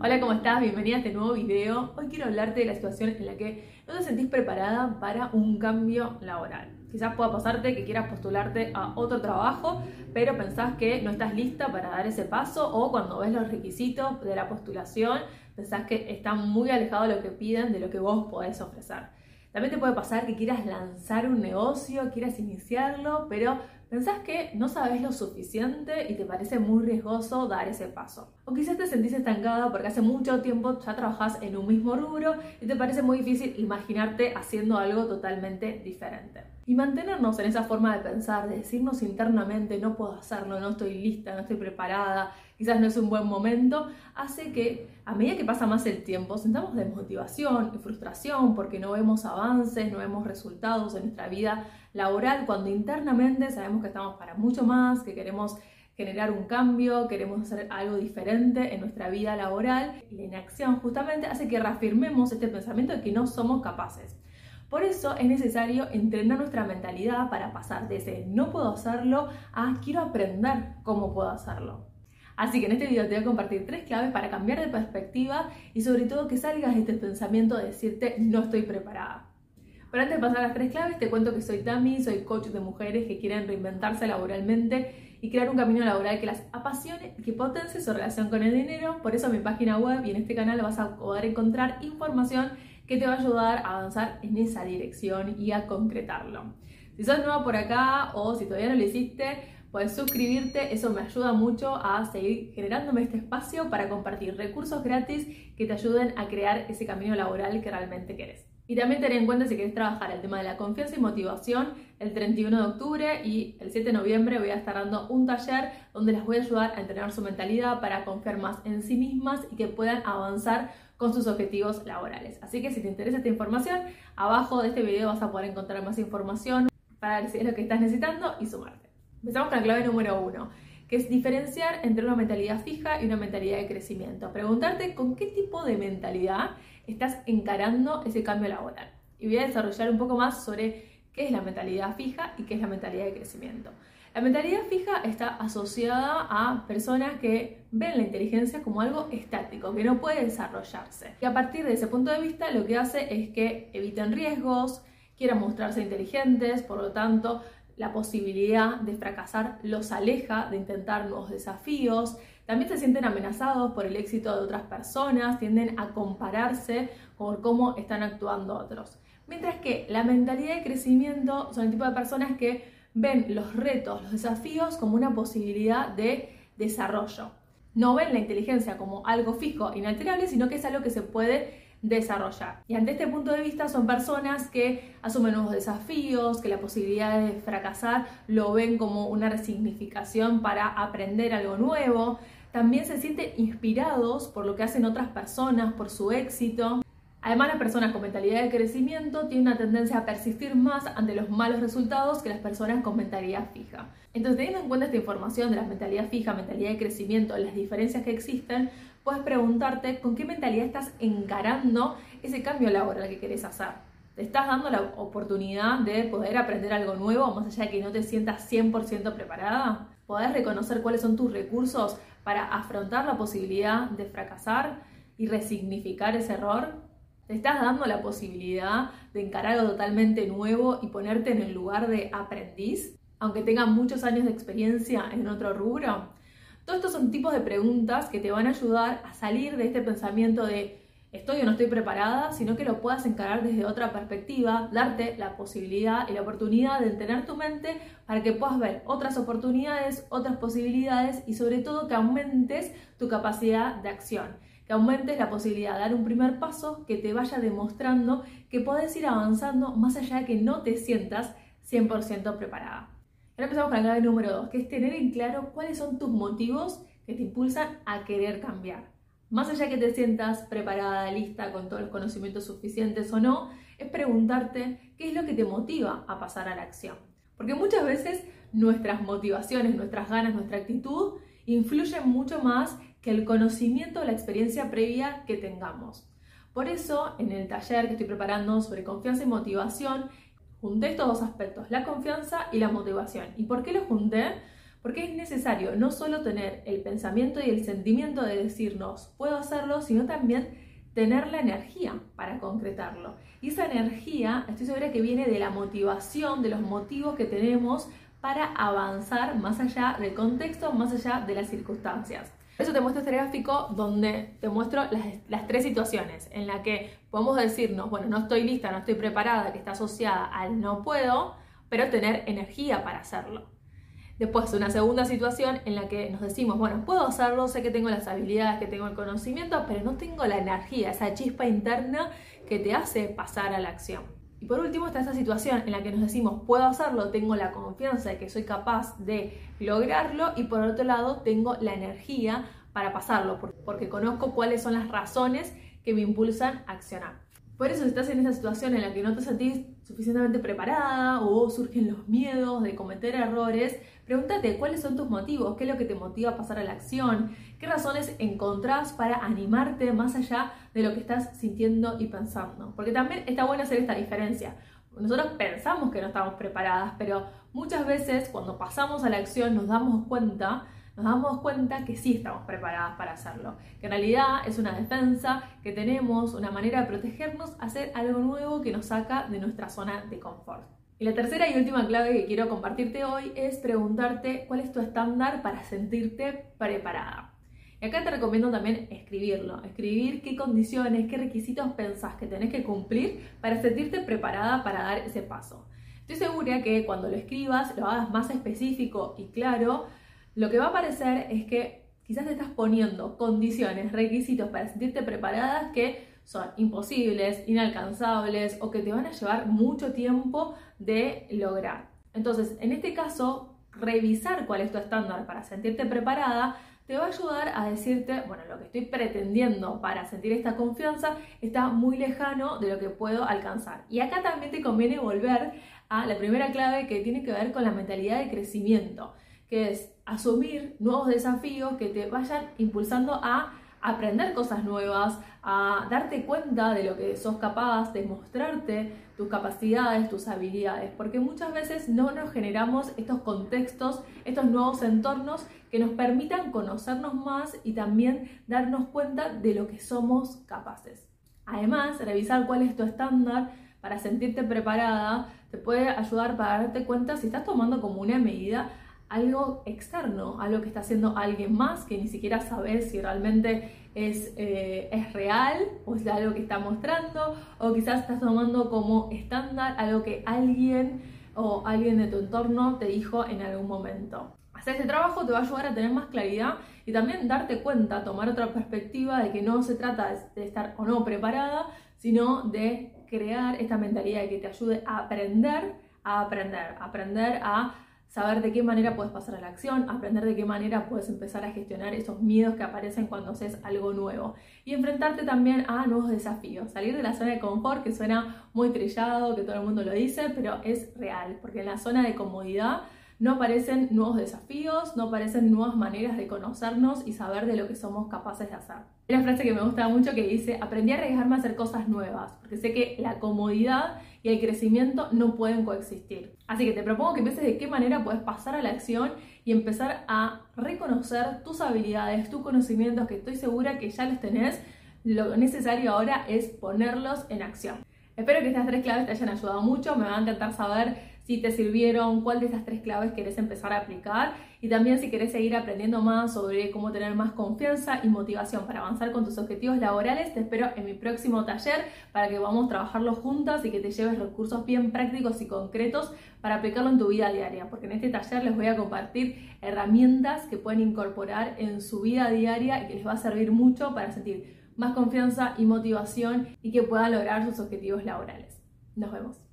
Hola, ¿cómo estás? Bienvenida a este nuevo video. Hoy quiero hablarte de la situación en la que no te sentís preparada para un cambio laboral. Quizás pueda pasarte que quieras postularte a otro trabajo, pero pensás que no estás lista para dar ese paso o cuando ves los requisitos de la postulación, pensás que está muy alejado de lo que piden, de lo que vos podés ofrecer. También te puede pasar que quieras lanzar un negocio, quieras iniciarlo, pero pensás que no sabes lo suficiente y te parece muy riesgoso dar ese paso. O quizás te sentís estancada porque hace mucho tiempo ya trabajas en un mismo rubro y te parece muy difícil imaginarte haciendo algo totalmente diferente. Y mantenernos en esa forma de pensar, de decirnos internamente no puedo hacerlo, no estoy lista, no estoy preparada, quizás no es un buen momento, hace que a medida que pasa más el tiempo sentamos desmotivación y frustración porque no vemos avances, no vemos resultados en nuestra vida laboral cuando internamente sabemos que estamos para mucho más, que queremos generar un cambio, queremos hacer algo diferente en nuestra vida laboral y la inacción justamente hace que reafirmemos este pensamiento de que no somos capaces. Por eso es necesario entrenar nuestra mentalidad para pasar de ese no puedo hacerlo a quiero aprender cómo puedo hacerlo. Así que en este video te voy a compartir tres claves para cambiar de perspectiva y sobre todo que salgas de este pensamiento de decirte no estoy preparada. Pero antes de pasar a las tres claves, te cuento que soy Tami, soy coach de mujeres que quieren reinventarse laboralmente y crear un camino laboral que las apasione y que potencie su relación con el dinero. Por eso en mi página web y en este canal vas a poder encontrar información que te va a ayudar a avanzar en esa dirección y a concretarlo. Si sos nueva por acá o si todavía no lo hiciste, puedes suscribirte, eso me ayuda mucho a seguir generándome este espacio para compartir recursos gratis que te ayuden a crear ese camino laboral que realmente querés. Y también tener en cuenta si querés trabajar el tema de la confianza y motivación, el 31 de octubre y el 7 de noviembre voy a estar dando un taller donde les voy a ayudar a entrenar su mentalidad para confiar más en sí mismas y que puedan avanzar con sus objetivos laborales. Así que si te interesa esta información, abajo de este video vas a poder encontrar más información para decir lo que estás necesitando y sumarte. Empezamos con la clave número uno, que es diferenciar entre una mentalidad fija y una mentalidad de crecimiento. Preguntarte con qué tipo de mentalidad estás encarando ese cambio laboral. Y voy a desarrollar un poco más sobre qué es la mentalidad fija y qué es la mentalidad de crecimiento. La mentalidad fija está asociada a personas que ven la inteligencia como algo estático, que no puede desarrollarse. Y a partir de ese punto de vista lo que hace es que eviten riesgos, quieran mostrarse inteligentes, por lo tanto la posibilidad de fracasar los aleja de intentar nuevos desafíos, también se sienten amenazados por el éxito de otras personas, tienden a compararse por cómo están actuando otros. Mientras que la mentalidad de crecimiento son el tipo de personas que ven los retos, los desafíos como una posibilidad de desarrollo. No ven la inteligencia como algo fijo, inalterable, sino que es algo que se puede desarrollar. Y ante este punto de vista son personas que asumen nuevos desafíos, que la posibilidad de fracasar lo ven como una resignificación para aprender algo nuevo. También se sienten inspirados por lo que hacen otras personas, por su éxito. Además, las personas con mentalidad de crecimiento tienen una tendencia a persistir más ante los malos resultados que las personas con mentalidad fija. Entonces, teniendo en cuenta esta información de la mentalidad fija, mentalidad de crecimiento, las diferencias que existen, puedes preguntarte con qué mentalidad estás encarando ese cambio laboral que querés hacer. ¿Te estás dando la oportunidad de poder aprender algo nuevo más allá de que no te sientas 100% preparada? ¿Podés reconocer cuáles son tus recursos para afrontar la posibilidad de fracasar y resignificar ese error? Te estás dando la posibilidad de encarar algo totalmente nuevo y ponerte en el lugar de aprendiz, aunque tengas muchos años de experiencia en otro rubro. Todos estos son tipos de preguntas que te van a ayudar a salir de este pensamiento de estoy o no estoy preparada, sino que lo puedas encarar desde otra perspectiva, darte la posibilidad y la oportunidad de tener tu mente para que puedas ver otras oportunidades, otras posibilidades y sobre todo que aumentes tu capacidad de acción que aumentes la posibilidad de dar un primer paso que te vaya demostrando que puedes ir avanzando más allá de que no te sientas 100% preparada. Ahora empezamos con la clave número 2, que es tener en claro cuáles son tus motivos que te impulsan a querer cambiar. Más allá de que te sientas preparada, lista, con todos los conocimientos suficientes o no, es preguntarte qué es lo que te motiva a pasar a la acción. Porque muchas veces nuestras motivaciones, nuestras ganas, nuestra actitud influyen mucho más que el conocimiento o la experiencia previa que tengamos. Por eso, en el taller que estoy preparando sobre confianza y motivación, junté estos dos aspectos, la confianza y la motivación. ¿Y por qué los junté? Porque es necesario no solo tener el pensamiento y el sentimiento de decirnos, puedo hacerlo, sino también tener la energía para concretarlo. Y esa energía, estoy segura que viene de la motivación, de los motivos que tenemos para avanzar más allá del contexto, más allá de las circunstancias. Eso te muestro este gráfico donde te muestro las, tres situaciones en la que podemos decirnos, bueno, no estoy lista, no estoy preparada, que está asociada al no puedo, pero tener energía para hacerlo. Después, una segunda situación en la que nos decimos, bueno, puedo hacerlo, sé que tengo las habilidades, que tengo el conocimiento, pero no tengo la energía, esa chispa interna que te hace pasar a la acción. Y por último está esa situación en la que nos decimos, puedo hacerlo, tengo la confianza de que soy capaz de lograrlo y por otro lado tengo la energía para pasarlo, porque conozco cuáles son las razones que me impulsan a accionar. Por eso si estás en esa situación en la que no te sentís suficientemente preparada o surgen los miedos de cometer errores, pregúntate cuáles son tus motivos, qué es lo que te motiva a pasar a la acción, qué razones encontrás para animarte más allá de lo que estás sintiendo y pensando. Porque también está bueno hacer esta diferencia. Nosotros pensamos que no estamos preparadas, pero muchas veces cuando pasamos a la acción nos damos cuenta nos damos cuenta que sí estamos preparadas para hacerlo, que en realidad es una defensa, que tenemos una manera de protegernos, hacer algo nuevo que nos saca de nuestra zona de confort. Y la tercera y última clave que quiero compartirte hoy es preguntarte cuál es tu estándar para sentirte preparada. Y acá te recomiendo también escribirlo, escribir qué condiciones, qué requisitos pensás que tenés que cumplir para sentirte preparada para dar ese paso. Estoy segura que cuando lo escribas lo hagas más específico y claro, lo que va a parecer es que quizás te estás poniendo condiciones, requisitos para sentirte preparadas que son imposibles, inalcanzables o que te van a llevar mucho tiempo de lograr. Entonces, en este caso, revisar cuál es tu estándar para sentirte preparada te va a ayudar a decirte, bueno, lo que estoy pretendiendo para sentir esta confianza está muy lejano de lo que puedo alcanzar. Y acá también te conviene volver a la primera clave que tiene que ver con la mentalidad de crecimiento que es asumir nuevos desafíos que te vayan impulsando a aprender cosas nuevas, a darte cuenta de lo que sos capaz, de mostrarte tus capacidades, tus habilidades, porque muchas veces no nos generamos estos contextos, estos nuevos entornos que nos permitan conocernos más y también darnos cuenta de lo que somos capaces. Además, revisar cuál es tu estándar para sentirte preparada te puede ayudar para darte cuenta si estás tomando como una medida algo externo, algo que está haciendo alguien más que ni siquiera sabes si realmente es, eh, es real o es algo que está mostrando o quizás estás tomando como estándar algo que alguien o alguien de tu entorno te dijo en algún momento. Hacer este trabajo te va a ayudar a tener más claridad y también darte cuenta, tomar otra perspectiva de que no se trata de estar o no preparada, sino de crear esta mentalidad que te ayude a aprender, a aprender, aprender a saber de qué manera puedes pasar a la acción, aprender de qué manera puedes empezar a gestionar esos miedos que aparecen cuando haces algo nuevo. Y enfrentarte también a nuevos desafíos, salir de la zona de confort que suena muy trillado, que todo el mundo lo dice, pero es real, porque en la zona de comodidad no aparecen nuevos desafíos, no aparecen nuevas maneras de conocernos y saber de lo que somos capaces de hacer. Una frase que me gusta mucho que dice, aprendí a arriesgarme a hacer cosas nuevas, porque sé que la comodidad y el crecimiento no pueden coexistir. Así que te propongo que pienses de qué manera puedes pasar a la acción y empezar a reconocer tus habilidades, tus conocimientos, que estoy segura que ya los tenés. Lo necesario ahora es ponerlos en acción. Espero que estas tres claves te hayan ayudado mucho, me va a encantar saber si te sirvieron, cuál de esas tres claves querés empezar a aplicar y también si querés seguir aprendiendo más sobre cómo tener más confianza y motivación para avanzar con tus objetivos laborales, te espero en mi próximo taller para que vamos a trabajarlo juntas y que te lleves recursos bien prácticos y concretos para aplicarlo en tu vida diaria, porque en este taller les voy a compartir herramientas que pueden incorporar en su vida diaria y que les va a servir mucho para sentir más confianza y motivación y que puedan lograr sus objetivos laborales. Nos vemos.